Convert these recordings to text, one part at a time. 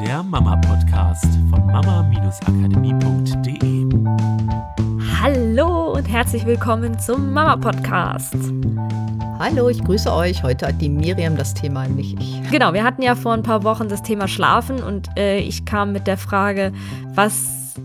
der Mama-Podcast von mama-akademie.de. Hallo und herzlich willkommen zum Mama-Podcast. Hallo, ich grüße euch. Heute hat die Miriam das Thema, nicht ich. Genau, wir hatten ja vor ein paar Wochen das Thema Schlafen und äh, ich kam mit der Frage, was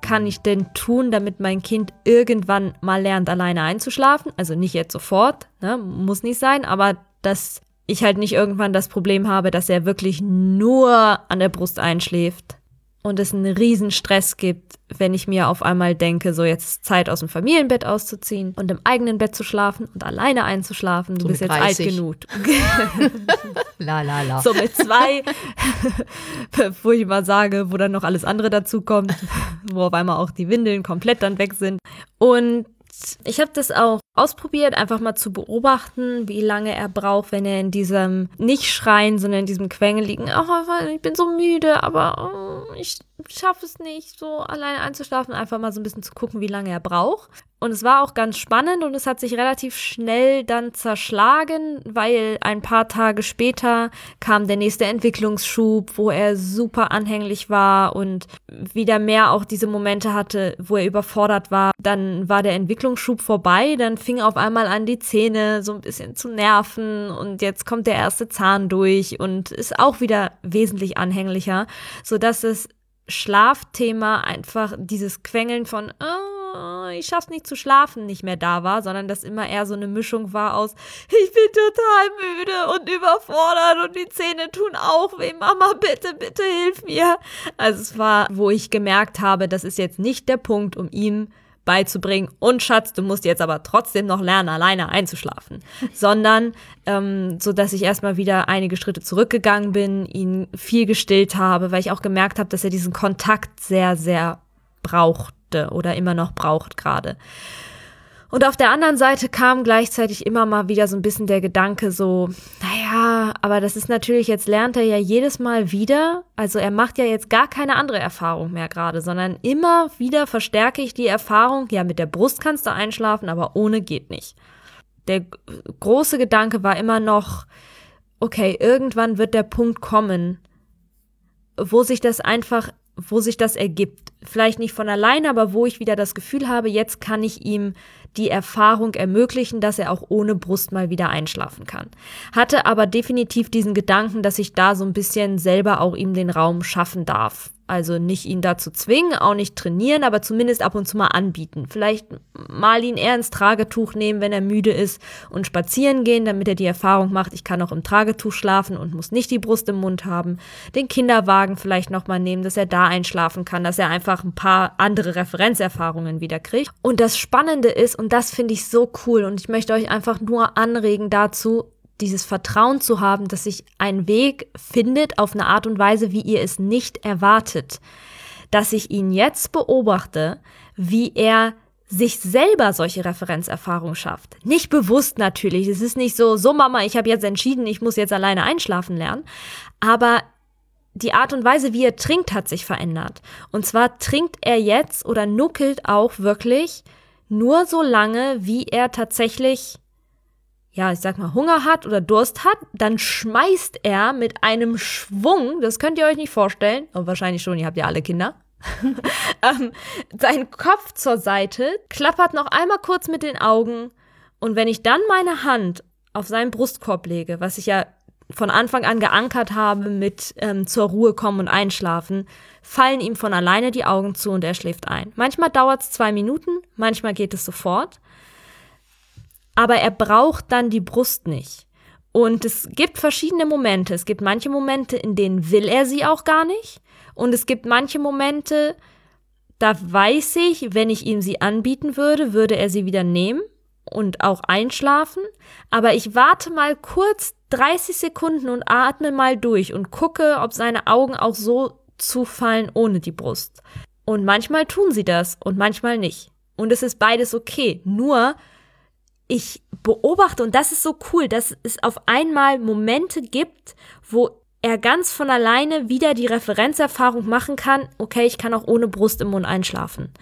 kann ich denn tun, damit mein Kind irgendwann mal lernt, alleine einzuschlafen? Also nicht jetzt sofort, ne? muss nicht sein, aber dass ich halt nicht irgendwann das Problem habe, dass er wirklich nur an der Brust einschläft und es einen riesen Stress gibt, wenn ich mir auf einmal denke, so jetzt ist Zeit aus dem Familienbett auszuziehen und im eigenen Bett zu schlafen und alleine einzuschlafen. Du So bist jetzt 30. alt genug. La la la. So mit zwei, wo ich mal sage, wo dann noch alles andere dazu kommt, wo auf einmal auch die Windeln komplett dann weg sind. Und ich habe das auch ausprobiert, einfach mal zu beobachten, wie lange er braucht, wenn er in diesem nicht schreien, sondern in diesem Quengeligen, oh, ich bin so müde, aber oh, ich schaffe es nicht, so alleine einzuschlafen, einfach mal so ein bisschen zu gucken, wie lange er braucht. Und es war auch ganz spannend und es hat sich relativ schnell dann zerschlagen, weil ein paar Tage später kam der nächste Entwicklungsschub, wo er super anhänglich war und wieder mehr auch diese Momente hatte, wo er überfordert war. Dann war der Entwicklungsschub vorbei, dann fing auf einmal an, die Zähne so ein bisschen zu nerven und jetzt kommt der erste Zahn durch und ist auch wieder wesentlich anhänglicher, sodass das Schlafthema einfach dieses Quengeln von oh, ich schaff's nicht zu schlafen nicht mehr da war, sondern dass immer eher so eine Mischung war aus ich bin total müde und überfordert und die Zähne tun auch weh, Mama, bitte, bitte hilf mir. Also es war, wo ich gemerkt habe, das ist jetzt nicht der Punkt, um ihm beizubringen und Schatz, du musst jetzt aber trotzdem noch lernen, alleine einzuschlafen, sondern ähm, so dass ich erstmal wieder einige Schritte zurückgegangen bin, ihn viel gestillt habe, weil ich auch gemerkt habe, dass er diesen Kontakt sehr, sehr brauchte oder immer noch braucht gerade. Und auf der anderen Seite kam gleichzeitig immer mal wieder so ein bisschen der Gedanke so, naja, aber das ist natürlich, jetzt lernt er ja jedes Mal wieder, also er macht ja jetzt gar keine andere Erfahrung mehr gerade, sondern immer wieder verstärke ich die Erfahrung, ja, mit der Brust kannst du einschlafen, aber ohne geht nicht. Der große Gedanke war immer noch, okay, irgendwann wird der Punkt kommen, wo sich das einfach, wo sich das ergibt. Vielleicht nicht von alleine, aber wo ich wieder das Gefühl habe, jetzt kann ich ihm die Erfahrung ermöglichen, dass er auch ohne Brust mal wieder einschlafen kann. Hatte aber definitiv diesen Gedanken, dass ich da so ein bisschen selber auch ihm den Raum schaffen darf. Also nicht ihn dazu zwingen, auch nicht trainieren, aber zumindest ab und zu mal anbieten. Vielleicht mal ihn eher ins Tragetuch nehmen, wenn er müde ist und spazieren gehen, damit er die Erfahrung macht, ich kann auch im Tragetuch schlafen und muss nicht die Brust im Mund haben. Den Kinderwagen vielleicht nochmal nehmen, dass er da einschlafen kann, dass er einfach ein paar andere Referenzerfahrungen wieder kriegt. Und das Spannende ist, und das finde ich so cool, und ich möchte euch einfach nur anregen dazu, dieses Vertrauen zu haben, dass sich ein Weg findet auf eine Art und Weise, wie ihr es nicht erwartet. Dass ich ihn jetzt beobachte, wie er sich selber solche Referenzerfahrungen schafft. Nicht bewusst natürlich. Es ist nicht so, so Mama, ich habe jetzt entschieden, ich muss jetzt alleine einschlafen lernen. Aber die Art und Weise, wie er trinkt, hat sich verändert. Und zwar trinkt er jetzt oder nuckelt auch wirklich nur so lange, wie er tatsächlich ja, ich sag mal, Hunger hat oder Durst hat, dann schmeißt er mit einem Schwung, das könnt ihr euch nicht vorstellen, aber wahrscheinlich schon, ihr habt ja alle Kinder, ähm, seinen Kopf zur Seite, klappert noch einmal kurz mit den Augen und wenn ich dann meine Hand auf seinen Brustkorb lege, was ich ja von Anfang an geankert habe mit ähm, zur Ruhe kommen und einschlafen, fallen ihm von alleine die Augen zu und er schläft ein. Manchmal dauert es zwei Minuten, manchmal geht es sofort aber er braucht dann die Brust nicht. Und es gibt verschiedene Momente. Es gibt manche Momente, in denen will er sie auch gar nicht. Und es gibt manche Momente, da weiß ich, wenn ich ihm sie anbieten würde, würde er sie wieder nehmen und auch einschlafen. Aber ich warte mal kurz 30 Sekunden und atme mal durch und gucke, ob seine Augen auch so zufallen ohne die Brust. Und manchmal tun sie das und manchmal nicht. Und es ist beides okay. Nur ich beobachte, und das ist so cool, dass es auf einmal Momente gibt, wo er ganz von alleine wieder die Referenzerfahrung machen kann, okay, ich kann auch ohne Brust im Mund einschlafen.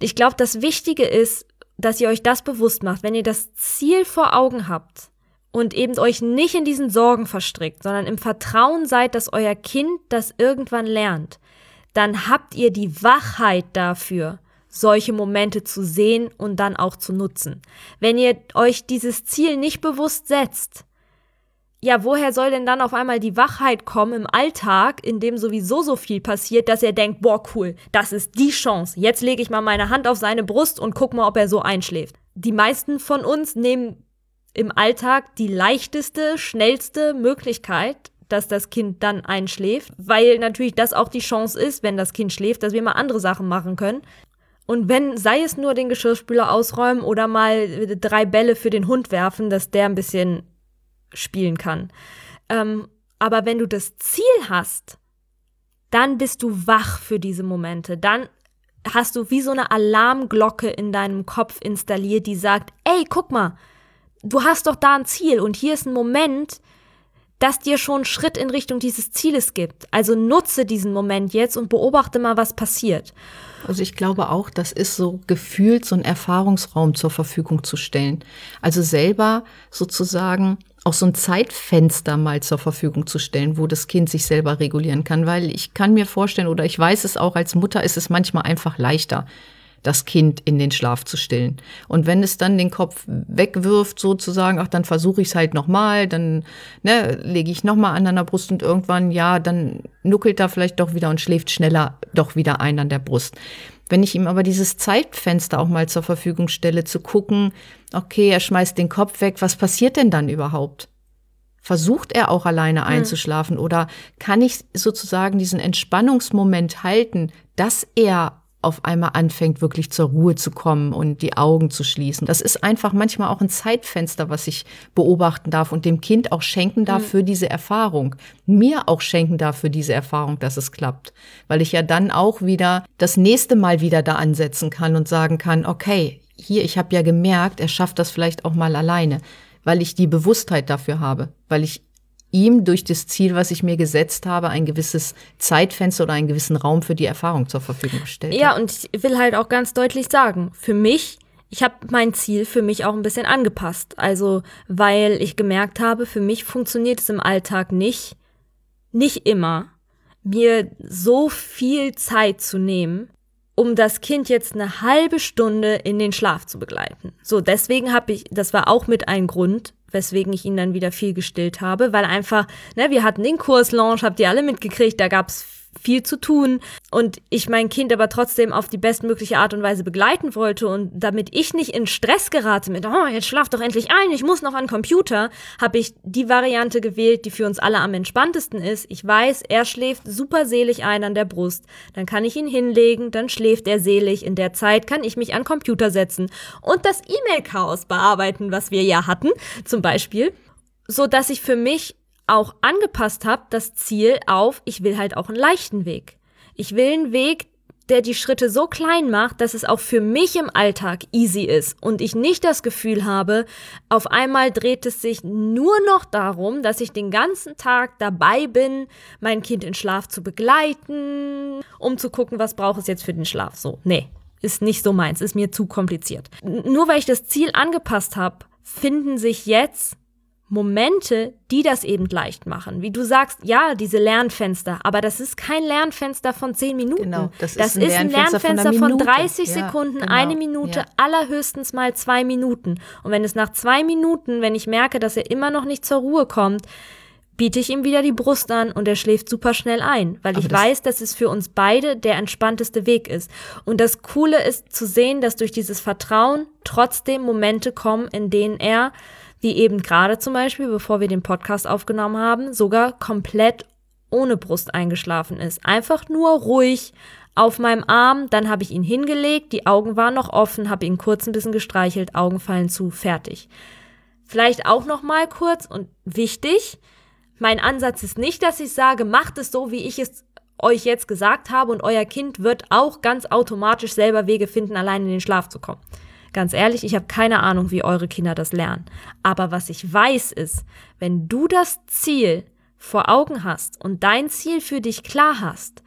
Ich glaube, das Wichtige ist, dass ihr euch das bewusst macht, wenn ihr das Ziel vor Augen habt und eben euch nicht in diesen Sorgen verstrickt, sondern im Vertrauen seid, dass euer Kind das irgendwann lernt, dann habt ihr die Wachheit dafür, solche Momente zu sehen und dann auch zu nutzen. Wenn ihr euch dieses Ziel nicht bewusst setzt, ja, woher soll denn dann auf einmal die Wachheit kommen im Alltag, in dem sowieso so viel passiert, dass er denkt, boah, cool, das ist die Chance. Jetzt lege ich mal meine Hand auf seine Brust und guck mal, ob er so einschläft. Die meisten von uns nehmen im Alltag die leichteste, schnellste Möglichkeit, dass das Kind dann einschläft, weil natürlich das auch die Chance ist, wenn das Kind schläft, dass wir mal andere Sachen machen können. Und wenn, sei es nur den Geschirrspüler ausräumen oder mal drei Bälle für den Hund werfen, dass der ein bisschen spielen kann. Ähm, aber wenn du das Ziel hast, dann bist du wach für diese Momente. Dann hast du wie so eine Alarmglocke in deinem Kopf installiert, die sagt, ey, guck mal, du hast doch da ein Ziel und hier ist ein Moment, das dir schon Schritt in Richtung dieses Zieles gibt. Also nutze diesen Moment jetzt und beobachte mal, was passiert. Also ich glaube auch, das ist so gefühlt so ein Erfahrungsraum zur Verfügung zu stellen. Also selber sozusagen auch so ein Zeitfenster mal zur Verfügung zu stellen, wo das Kind sich selber regulieren kann, weil ich kann mir vorstellen oder ich weiß es auch als Mutter ist es manchmal einfach leichter das Kind in den Schlaf zu stillen. Und wenn es dann den Kopf wegwirft, sozusagen, ach, dann versuche ich es halt nochmal, dann ne, lege ich nochmal an der Brust und irgendwann, ja, dann nuckelt er vielleicht doch wieder und schläft schneller doch wieder ein an der Brust. Wenn ich ihm aber dieses Zeitfenster auch mal zur Verfügung stelle, zu gucken, okay, er schmeißt den Kopf weg, was passiert denn dann überhaupt? Versucht er auch alleine hm. einzuschlafen mhm. oder kann ich sozusagen diesen Entspannungsmoment halten, dass er auf einmal anfängt, wirklich zur Ruhe zu kommen und die Augen zu schließen. Das ist einfach manchmal auch ein Zeitfenster, was ich beobachten darf und dem Kind auch schenken darf mhm. für diese Erfahrung. Mir auch schenken darf für diese Erfahrung, dass es klappt. Weil ich ja dann auch wieder das nächste Mal wieder da ansetzen kann und sagen kann, okay, hier, ich habe ja gemerkt, er schafft das vielleicht auch mal alleine, weil ich die Bewusstheit dafür habe, weil ich ihm durch das Ziel, was ich mir gesetzt habe, ein gewisses Zeitfenster oder einen gewissen Raum für die Erfahrung zur Verfügung gestellt Ja, und ich will halt auch ganz deutlich sagen, für mich, ich habe mein Ziel für mich auch ein bisschen angepasst. Also, weil ich gemerkt habe, für mich funktioniert es im Alltag nicht, nicht immer, mir so viel Zeit zu nehmen, um das Kind jetzt eine halbe Stunde in den Schlaf zu begleiten. So, deswegen habe ich, das war auch mit ein Grund, weswegen ich ihn dann wieder viel gestillt habe, weil einfach, ne, wir hatten den Kurslaunch, habt ihr alle mitgekriegt, da gab's viel zu tun und ich mein Kind aber trotzdem auf die bestmögliche Art und Weise begleiten wollte und damit ich nicht in Stress gerate mit, oh, jetzt schlaf doch endlich ein, ich muss noch an Computer, habe ich die Variante gewählt, die für uns alle am entspanntesten ist. Ich weiß, er schläft super selig ein an der Brust, dann kann ich ihn hinlegen, dann schläft er selig, in der Zeit kann ich mich an Computer setzen und das E-Mail-Chaos bearbeiten, was wir ja hatten, zum Beispiel, so dass ich für mich auch angepasst habe, das Ziel auf, ich will halt auch einen leichten Weg. Ich will einen Weg, der die Schritte so klein macht, dass es auch für mich im Alltag easy ist und ich nicht das Gefühl habe, auf einmal dreht es sich nur noch darum, dass ich den ganzen Tag dabei bin, mein Kind in Schlaf zu begleiten, um zu gucken, was braucht es jetzt für den Schlaf. So, nee, ist nicht so meins, ist mir zu kompliziert. Nur weil ich das Ziel angepasst habe, finden sich jetzt Momente, die das eben leicht machen. Wie du sagst, ja, diese Lernfenster, aber das ist kein Lernfenster von zehn Minuten. Genau, das, das ist, ein, ist Lernfenster, ein Lernfenster von, von 30 ja, Sekunden, genau, eine Minute, ja. allerhöchstens mal zwei Minuten. Und wenn es nach zwei Minuten, wenn ich merke, dass er immer noch nicht zur Ruhe kommt, biete ich ihm wieder die Brust an und er schläft super schnell ein, weil aber ich das weiß, dass es für uns beide der entspannteste Weg ist. Und das Coole ist zu sehen, dass durch dieses Vertrauen trotzdem Momente kommen, in denen er wie eben gerade zum Beispiel, bevor wir den Podcast aufgenommen haben, sogar komplett ohne Brust eingeschlafen ist. Einfach nur ruhig auf meinem Arm, dann habe ich ihn hingelegt, die Augen waren noch offen, habe ihn kurz ein bisschen gestreichelt, Augen fallen zu, fertig. Vielleicht auch noch mal kurz und wichtig, mein Ansatz ist nicht, dass ich sage, macht es so, wie ich es euch jetzt gesagt habe und euer Kind wird auch ganz automatisch selber Wege finden, allein in den Schlaf zu kommen. Ganz ehrlich, ich habe keine Ahnung, wie eure Kinder das lernen. Aber was ich weiß ist, wenn du das Ziel vor Augen hast und dein Ziel für dich klar hast,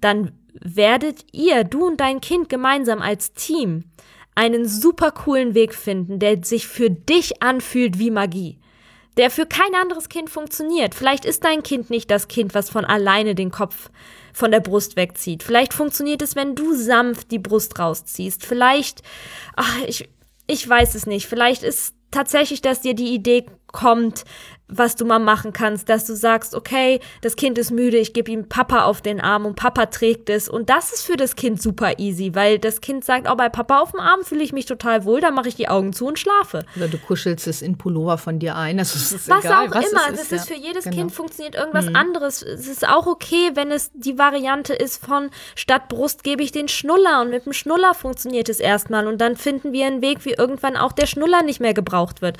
dann werdet ihr, du und dein Kind gemeinsam als Team, einen super coolen Weg finden, der sich für dich anfühlt wie Magie. Der für kein anderes Kind funktioniert. Vielleicht ist dein Kind nicht das Kind, was von alleine den Kopf von der Brust wegzieht. Vielleicht funktioniert es, wenn du sanft die Brust rausziehst. Vielleicht, ach, ich, ich weiß es nicht. Vielleicht ist tatsächlich, dass dir die Idee kommt, was du mal machen kannst, dass du sagst, okay, das Kind ist müde, ich gebe ihm Papa auf den Arm und Papa trägt es. Und das ist für das Kind super easy, weil das Kind sagt, oh, bei Papa auf dem Arm fühle ich mich total wohl, dann mache ich die Augen zu und schlafe. Oder du kuschelst es in Pullover von dir ein. Also es ist was egal, auch was immer, es das ist, ist ja. für jedes Genau. Kind funktioniert irgendwas anderes. Es ist auch okay, wenn es die Variante ist von statt Brust gebe ich den Schnuller und mit dem Schnuller funktioniert es erstmal und dann finden wir einen Weg, wie irgendwann auch der Schnuller nicht mehr gebraucht wird.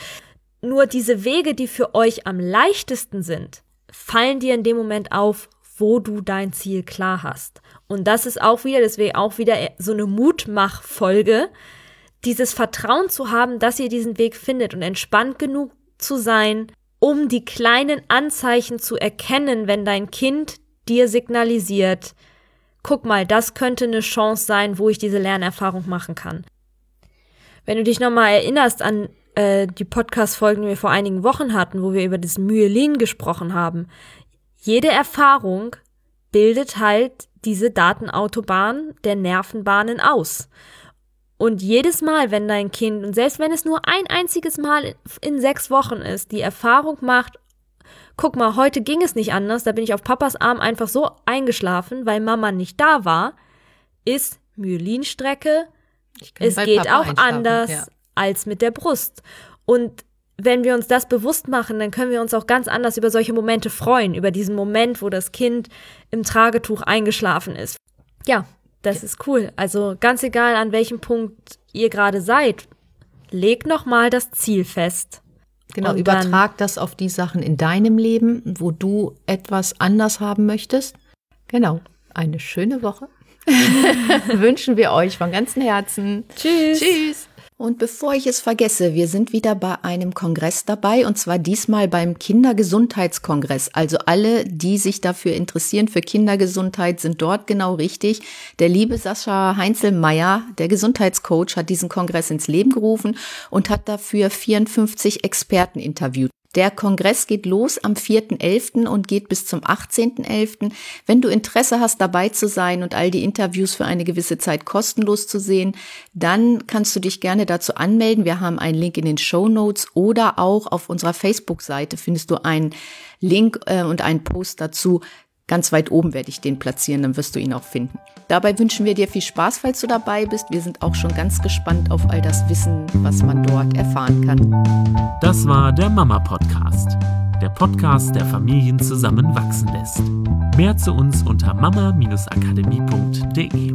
Nur diese Wege, die für euch am leichtesten sind, fallen dir in dem Moment auf, wo du dein Ziel klar hast. Und das ist auch wieder, deswegen auch wieder so eine Mutmachfolge, dieses Vertrauen zu haben, dass ihr diesen Weg findet und entspannt genug zu sein, um die kleinen Anzeichen zu erkennen, wenn dein Kind dir signalisiert, guck mal, das könnte eine Chance sein, wo ich diese Lernerfahrung machen kann. Wenn du dich nochmal erinnerst an äh, die Podcast-Folgen, die wir vor einigen Wochen hatten, wo wir über das Myelin gesprochen haben, jede Erfahrung bildet halt diese Datenautobahn der Nervenbahnen aus. Und jedes Mal, wenn dein Kind, und selbst wenn es nur ein einziges Mal in sechs Wochen ist, die Erfahrung macht, guck mal, heute ging es nicht anders, da bin ich auf Papas Arm einfach so eingeschlafen, weil Mama nicht da war, ist Myelinstrecke, es geht Papa auch anders ja. Als mit der Brust. Und wenn wir uns das bewusst machen, dann können wir uns auch ganz anders über solche Momente freuen, über diesen Moment, wo das Kind im Tragetuch eingeschlafen ist. Ja, das ist cool. Also ganz egal, an welchem Punkt ihr gerade seid, legt nochmal das Ziel fest. Genau, Und übertrag das auf die Sachen in deinem Leben, wo du etwas anders haben möchtest. Genau, eine schöne Woche. Wünschen wir euch von ganzem Herzen. Tschüss. Tschüss. Und bevor ich es vergesse, wir sind wieder bei einem Kongress dabei und zwar diesmal beim Kindergesundheitskongress. Also alle, die sich dafür interessieren für Kindergesundheit, sind dort genau richtig. Der liebe Sascha Heinzelmeier, der Gesundheitscoach, hat diesen Kongress ins Leben gerufen und hat dafür 54 Experten interviewt. Der Kongress geht los am 4.11. und geht bis zum 18.11. Wenn du Interesse hast, dabei zu sein und all die Interviews für eine gewisse Zeit kostenlos zu sehen, dann kannst du dich gerne dazu anmelden. Wir haben einen Link in den Show Notes oder auch auf unserer Facebook-Seite findest du einen Link äh, und einen Post dazu. Ganz weit oben werde ich den platzieren, dann wirst du ihn auch finden. Dabei wünschen wir dir viel Spaß, falls du dabei bist. Wir sind auch schon ganz gespannt auf all das Wissen, was man dort erfahren kann. Das war der Mama Podcast. Der Podcast, der Familien zusammenwachsen lässt. Mehr zu uns unter mama-akademie.de.